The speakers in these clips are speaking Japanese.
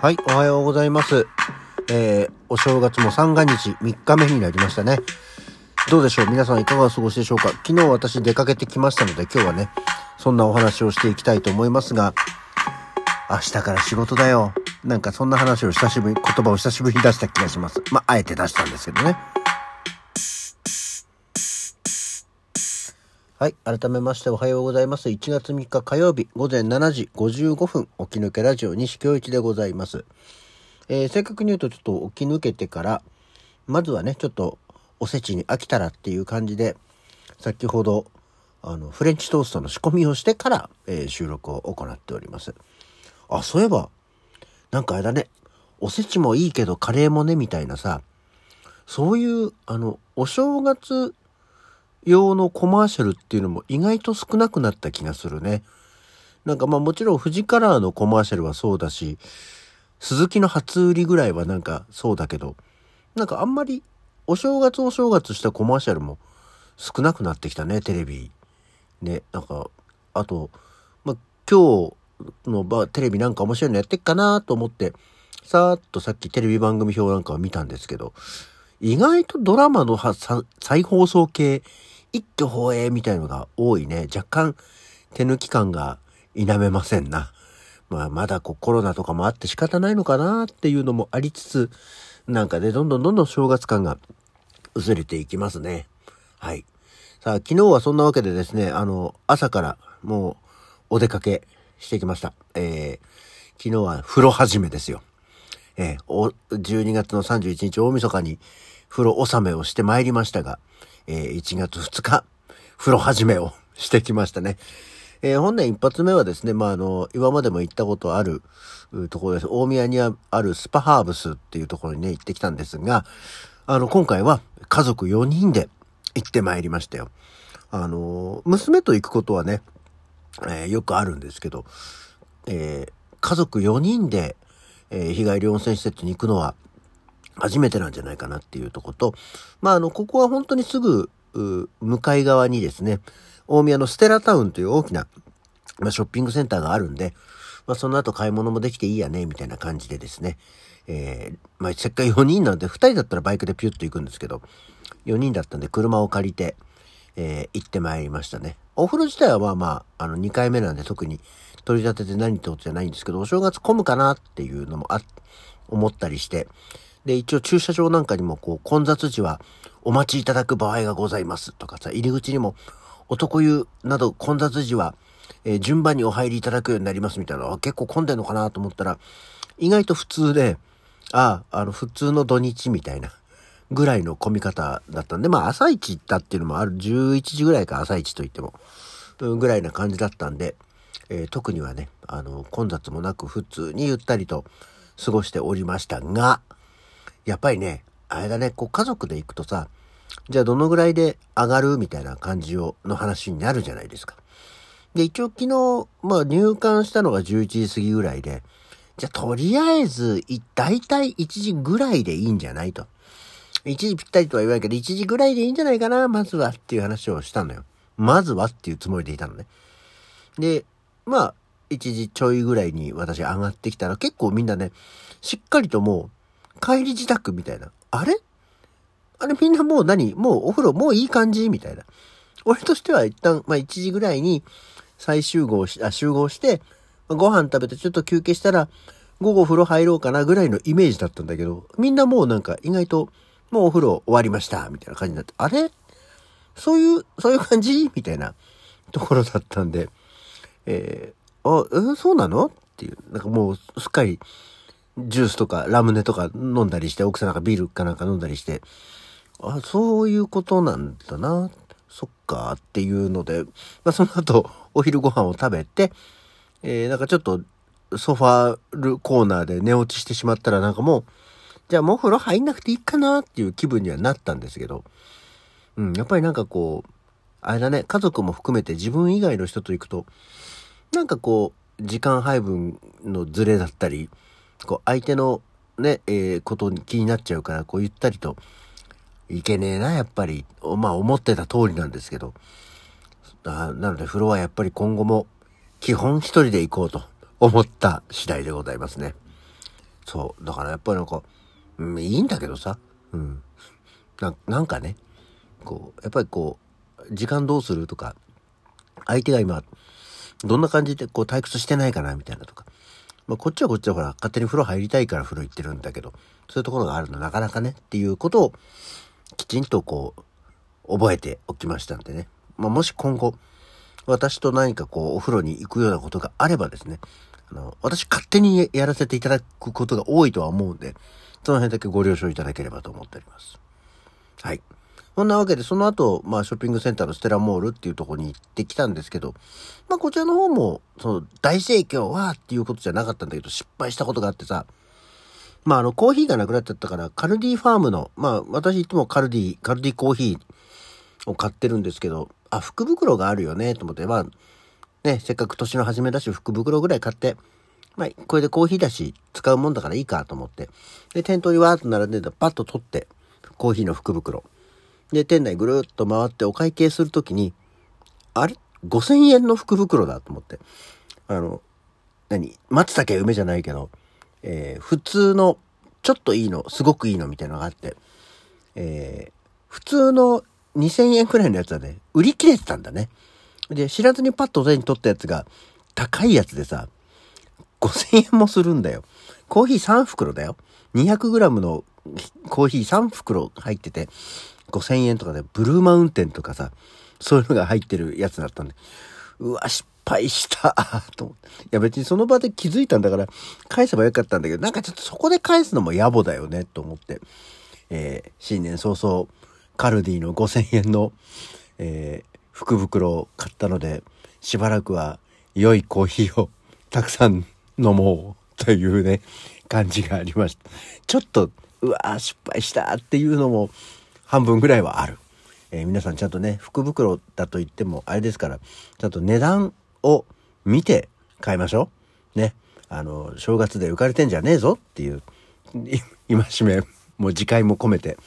はい、おはようございます。えー、お正月も三が日3日目になりましたね。どうでしょう？皆さんいかがお過ごしでしょうか？昨日私出かけてきましたので今日はね、そんなお話をしていきたいと思いますが、明日から仕事だよ。なんかそんな話を久しぶり、言葉を久しぶりに出した気がします。まあ、あえて出したんですけどね。はい。改めましておはようございます。1月3日火曜日午前7時55分、起き抜けラジオ西京一でございます。えー正確に言うとちょっと起き抜けてから、まずはね、ちょっとおせちに飽きたらっていう感じで、先ほど、あの、フレンチトーストの仕込みをしてから、えー収録を行っております。あ、そういえば、なんかあれだね、おせちもいいけどカレーもね、みたいなさ、そういう、あの、お正月用のコマーシャルっていうのも意外と少なくなった気がするね。なんかまあもちろん富士カラーのコマーシャルはそうだし、鈴木の初売りぐらいはなんかそうだけど、なんかあんまりお正月お正月したコマーシャルも少なくなってきたね、テレビ。ね、なんか、あと、まあ今日のばテレビなんか面白いのやってっかなと思って、さーっとさっきテレビ番組表なんかを見たんですけど、意外とドラマの再放送系、一挙放映みたいのが多いね。若干手抜き感が否めませんな。まあまだこうコロナとかもあって仕方ないのかなっていうのもありつつ、なんかね、どんどんどんどん正月感が薄れていきますね。はい。さあ、昨日はそんなわけでですね、あの、朝からもうお出かけしてきました。えー、昨日は風呂始めですよ。えーお、12月の31日大晦日に風呂納めをしてまいりましたが、えー1月2日、風呂始めを してきましたね。えー本年一発目はですね、まあ、あの、今までも行ったことあるところです。大宮にあるスパハーブスっていうところにね、行ってきたんですが、あの、今回は家族4人で行ってまいりましたよ。あの、娘と行くことはね、えーよくあるんですけど、えー家族4人で、えー日帰り温泉施設に行くのは初めてなんじゃないかなっていうとこと、まあ、あの、ここは本当にすぐ、向かい側にですね、大宮のステラタウンという大きな、まあ、ショッピングセンターがあるんで、まあ、その後買い物もできていいやね、みたいな感じでですね、えーまあ、せっかく4人なんで、2人だったらバイクでピュッと行くんですけど、4人だったんで車を借りて、えー行ってまいりましたね。お風呂自体はまあまあ、あの、2回目なんで特に取り立てて何ってことじゃないんですけど、お正月混むかなっていうのもあ、思ったりして、で、一応駐車場なんかにもこう、混雑時はお待ちいただく場合がございますとかさ、入り口にも男湯など混雑時は、えー順番にお入りいただくようになりますみたいな、結構混んでんのかなと思ったら、意外と普通で、ああ、あの、普通の土日みたいな、ぐらいの混み方だったんで、まあ朝一行ったっていうのもある、11時ぐらいか朝一と言っても、うんぐらいな感じだったんで、えー特にはね、あの、混雑もなく普通にゆったりと過ごしておりましたが、やっぱりね、あれだね、こう家族で行くとさ、じゃあどのぐらいで上がるみたいな感じを、の話になるじゃないですか。で、一応昨日、まあ入館したのが11時過ぎぐらいで、じゃあとりあえず、大体1時ぐらいでいいんじゃないと。1時ぴったりとは言わないけど、1時ぐらいでいいんじゃないかな、まずはっていう話をしたのよ。まずはっていうつもりでいたのね。で、まあ、1時ちょいぐらいに私上がってきたら結構みんなね、しっかりともう、帰り自宅みたいな。あれ？あれみんなもう何？もうお風呂もういい感じみたいな。俺としては一旦、まあ1時ぐらいに再集合し、あ、集合して、ご飯食べてちょっと休憩したら、午後風呂入ろうかなぐらいのイメージだったんだけど、みんなもうなんか意外と、もうお風呂終わりました、みたいな感じになって、あれ？そういう、そういう感じ？みたいなところだったんで、えー、あ、えそうなの？っていう、なんかもうすっかり、ジュースとかラムネとか飲んだりして、奥さんなんかビールかなんか飲んだりして、あ、そういうことなんだな。そっか、っていうので、まあ、その後、お昼ご飯を食べて、えー、なんかちょっと、ソファーコーナーで寝落ちしてしまったら、なんかもう、じゃあもう風呂入んなくていいかなっていう気分にはなったんですけど、うん、やっぱりなんかこう、あれだね、家族も含めて自分以外の人と行くと、なんかこう、時間配分のズレだったり、こう、相手のね、えーことに気になっちゃうから、こうゆったりと、いけねえな、やっぱり。まあ、思ってた通りなんですけど。なので風呂はやっぱり今後も基本一人で行こうと思った次第でございますね。そう。だからやっぱりなんか、うん、いいんだけどさ。うん。ななんかね、こう、やっぱりこう、時間どうするとか、相手が今、どんな感じでこう退屈してないかなみたいなとか。まあ、こっちはこっちはほら、勝手に風呂入りたいから風呂行ってるんだけど、そういうところがあるのなかなかねっていうことを、きちんとこう、覚えておきましたんでね。まあ、もし今後、私と何かこう、お風呂に行くようなことがあればですね、あの、私勝手にやらせていただくことが多いとは思うんで、その辺だけご了承いただければと思っております。はい。そんなわけで、その後、まあ、ショッピングセンターのステラモールっていうとこに行ってきたんですけど、まあ、こちらの方も、その、大盛況はっていうことじゃなかったんだけど、失敗したことがあってさ、まあ、あの、コーヒーがなくなっちゃったから、カルディファームの、まあ、私いつもカルディ、カルディコーヒーを買ってるんですけど、あ、福袋があるよね、と思って、まあ、ね、せっかく年の初めだし、福袋ぐらい買って、まあ、これでコーヒーだし、使うもんだからいいかと思って。で、店頭にわーっと並んでたパッと取って、コーヒーの福袋。で、店内ぐるっと回ってお会計するときに、あれ ?5000 円の福袋だと思って。あの、何？松茸梅じゃないけど、えー、普通の、ちょっといいの、すごくいいのみたいなのがあって、えー、普通の2000円くらいのやつはね、売り切れてたんだね。で、知らずにパッと手に取ったやつが、高いやつでさ、5000円もするんだよ。コーヒー3袋だよ。200g のコーヒー3袋入ってて、5000円とかで、ブルーマウンテンとかさ、そういうのが入ってるやつだったんで、うわ、失敗した と思って。いや別にその場で気づいたんだから、返せばよかったんだけど、なんかちょっとそこで返すのも野暮だよね、と思って。えー、新年早々、カルディの5000円の、えー、福袋を買ったので、しばらくは良いコーヒーをたくさん飲もうというね、感じがありました。ちょっと、うわ失敗したっていうのも半分ぐらいはある。えー、皆さんちゃんとね、福袋だと言ってもあれですから、ちゃんと値段を見て買いましょう。ね。あの、正月で浮かれてんじゃねえぞっていう、戒め、もう次回も込めて、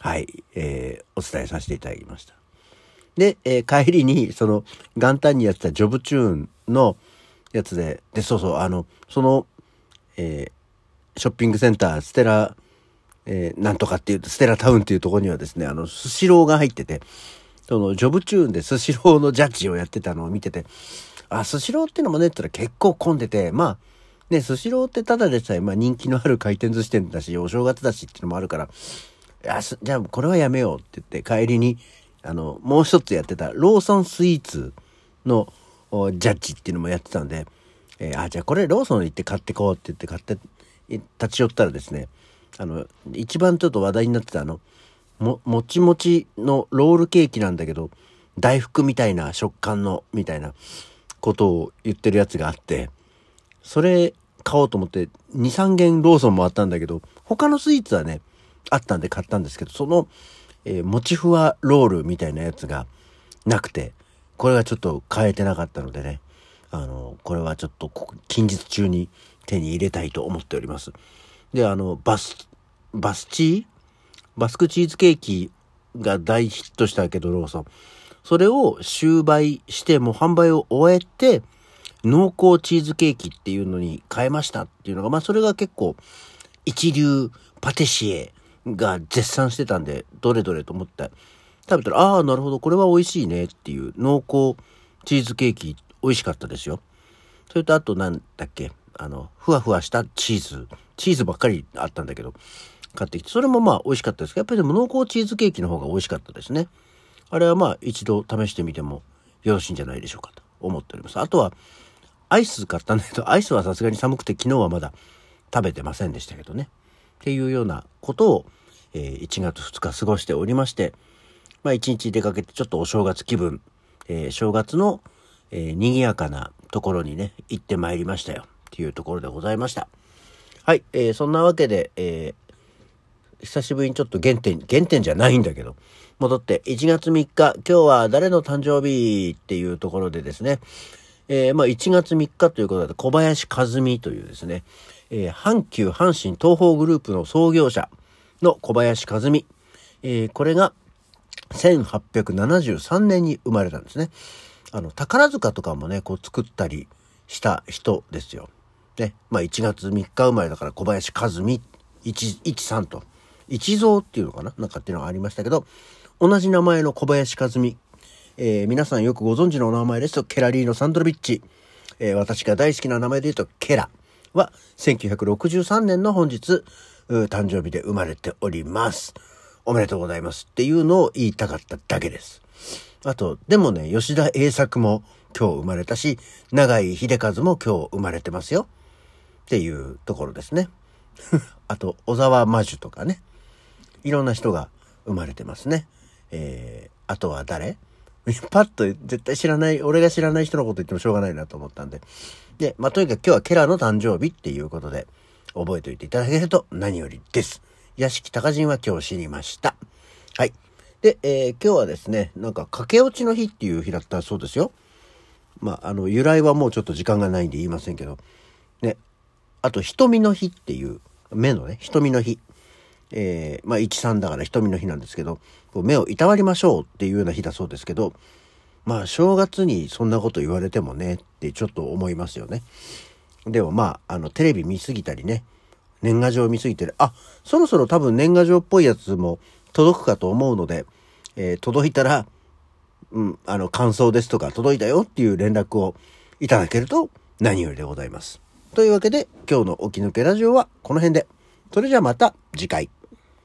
はい、えー、お伝えさせていただきました。で、えー、帰りに、その、元旦にやってたジョブチューンのやつで、で、そうそう、あの、その、えー、ショッピングセンター、ステラ、えー、なんとかっていう、ステラタウンっていうところにはですね、あの、スシローが入ってて、その、ジョブチューンでスシローのジャッジをやってたのを見てて、あ、スシローってのもね、ったら結構混んでて、まあ、ね、スシローってただでさえ、まあ人気のある回転寿司店だし、お正月だしっていうのもあるから、やじゃあこれはやめようって言って帰りに、あの、もう一つやってたローソンスイーツのジャッジっていうのもやってたんで、えー、あ、じゃあこれローソン行って買ってこうって言って買って、立ち寄ったらですね、あの、一番ちょっと話題になってたあの、も、もちもちのロールケーキなんだけど、大福みたいな食感の、みたいなことを言ってるやつがあって、それ買おうと思って、2、3軒ローソンもあったんだけど、他のスイーツはね、あったんで買ったんですけど、その、えー、もちふわロールみたいなやつがなくて、これがちょっと買えてなかったのでね、あの、これはちょっと近日中に手に入れたいと思っております。で、あの、バス、バスチー？バスクチーズケーキが大ヒットしたけど、ローソン。それを終売してもう販売を終えて、濃厚チーズケーキっていうのに変えましたっていうのが、まあそれが結構一流パティシエが絶賛してたんで、どれどれと思って食べたら、ああ、なるほど、これは美味しいねっていう濃厚チーズケーキ美味しかったですよ。それとあとなんだっけ、あの、ふわふわしたチーズ。チーズばっかりあったんだけど、買ってきて、それもまあ美味しかったですけど、やっぱりでも濃厚チーズケーキの方が美味しかったですね。あれはまあ一度試してみてもよろしいんじゃないでしょうかと思っております。あとは、アイス買ったんだけど、アイスはさすがに寒くて昨日はまだ食べてませんでしたけどね。っていうようなことを、えー、1月2日過ごしておりまして、まあ1日出かけてちょっとお正月気分、えー、正月の、えー、賑やかなところにね、行ってまいりましたよ。っていうところでございました。はい、えー、そんなわけで、えー、久しぶりにちょっと原点、原点じゃないんだけど、戻って1月3日、今日は誰の誕生日っていうところでですね、えー、まあ1月3日ということで小林和美というですね、えー、阪急阪神東方グループの創業者の小林和美。えー、これが1873年に生まれたんですね。あの、宝塚とかもね、こう作ったりした人ですよ。ね。まあ1月3日生まれだから小林和美、一、一さんと。一蔵っていうのかな？なんかっていうのがありましたけど、同じ名前の小林和美。えー、皆さんよくご存知のお名前ですと、ケラリーノ・サンドロビッチ。えー、私が大好きな名前で言うと、ケラは、1963年の本日、誕生日で生まれております。おめでとうございますっていうのを言いたかっただけです。あと、でもね、吉田栄作も今日生まれたし、長井秀和も今日生まれてますよ。っていうところですね。あと、小沢魔女とかね。いろんな人が生まれてますね。えー、あとは誰？パッと絶対知らない、俺が知らない人のこと言ってもしょうがないなと思ったんで。で、まあ、とにかく今日はケラの誕生日っていうことで、覚えておいていただけると何よりです。屋敷隆人は今日知りました。はい。で、えー、今日はですね、なんか駆け落ちの日っていう日だったそうですよ。まあ、あの、由来はもうちょっと時間がないんで言いませんけど、ね。あと、瞳の日っていう、目のね、瞳の日。えー、まあ、13だから瞳の日なんですけど、こう目をいたわりましょうっていうような日だそうですけど、まあ、正月にそんなこと言われてもねってちょっと思いますよね。でもまあ、あの、テレビ見すぎたりね、年賀状見すぎてる。あ、そろそろ多分年賀状っぽいやつも届くかと思うので、えー、届いたら、うん、あの、感想ですとか、届いたよっていう連絡をいただけると何よりでございます。というわけで、今日の起き抜けラジオはこの辺で。それじゃあまた次回。